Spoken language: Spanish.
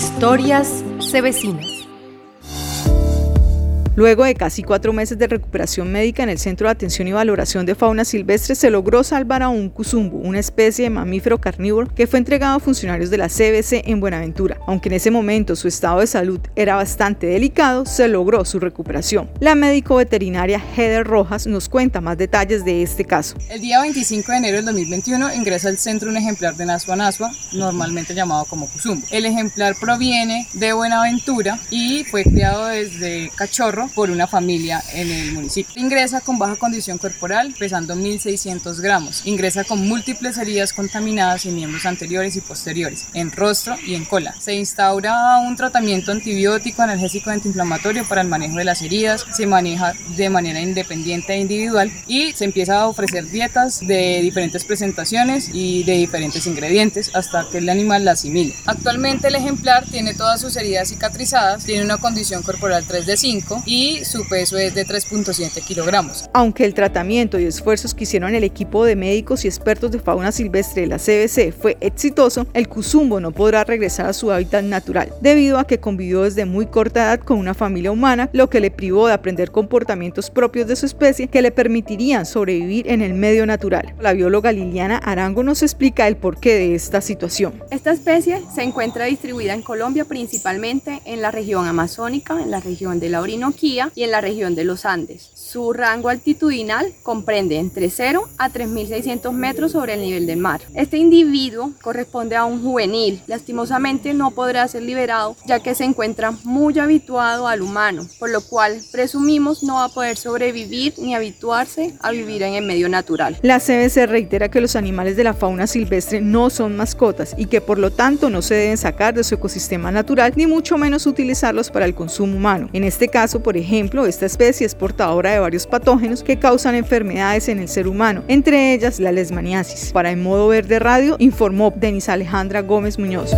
Historias Cebecinas. Luego de casi cuatro meses de recuperación médica en el Centro de Atención y Valoración de Fauna Silvestre, se logró salvar a un cuzumbo, una especie de mamífero carnívoro que fue entregado a funcionarios de la CBC en Buenaventura. Aunque en ese momento su estado de salud era bastante delicado, se logró su recuperación. La médico veterinaria Heather Rojas nos cuenta más detalles de este caso. El día 25 de enero del 2021 ingresa al centro un ejemplar de Nasua Nasua, normalmente llamado como cuzumbo. El ejemplar proviene de Buenaventura y fue criado desde cachorro por una familia en el municipio. Ingresa con baja condición corporal, pesando 1.600 gramos. Ingresa con múltiples heridas contaminadas en miembros anteriores y posteriores, en rostro y en cola. Se instaura un tratamiento antibiótico, analgésico antiinflamatorio para el manejo de las heridas. Se maneja de manera independiente e individual y se empieza a ofrecer dietas de diferentes presentaciones y de diferentes ingredientes hasta que el animal la asimile. Actualmente el ejemplar tiene todas sus heridas cicatrizadas, tiene una condición corporal 3 de 5 y su peso es de 3.7 kilogramos. Aunque el tratamiento y esfuerzos que hicieron el equipo de médicos y expertos de fauna silvestre de la CBC fue exitoso, el cuzumbo no podrá regresar a su hábitat natural, debido a que convivió desde muy corta edad con una familia humana, lo que le privó de aprender comportamientos propios de su especie que le permitirían sobrevivir en el medio natural. La bióloga Liliana Arango nos explica el porqué de esta situación. Esta especie se encuentra distribuida en Colombia principalmente en la región amazónica, en la región de la Orinoquía, y en la región de los Andes. Su rango altitudinal comprende entre 0 a 3.600 metros sobre el nivel del mar. Este individuo corresponde a un juvenil. Lastimosamente no podrá ser liberado ya que se encuentra muy habituado al humano, por lo cual presumimos no va a poder sobrevivir ni habituarse a vivir en el medio natural. La CBC reitera que los animales de la fauna silvestre no son mascotas y que por lo tanto no se deben sacar de su ecosistema natural ni mucho menos utilizarlos para el consumo humano. En este caso, por ejemplo, esta especie es portadora de varios patógenos que causan enfermedades en el ser humano, entre ellas la lesmaniasis. Para En Modo Verde Radio informó Denis Alejandra Gómez Muñoz.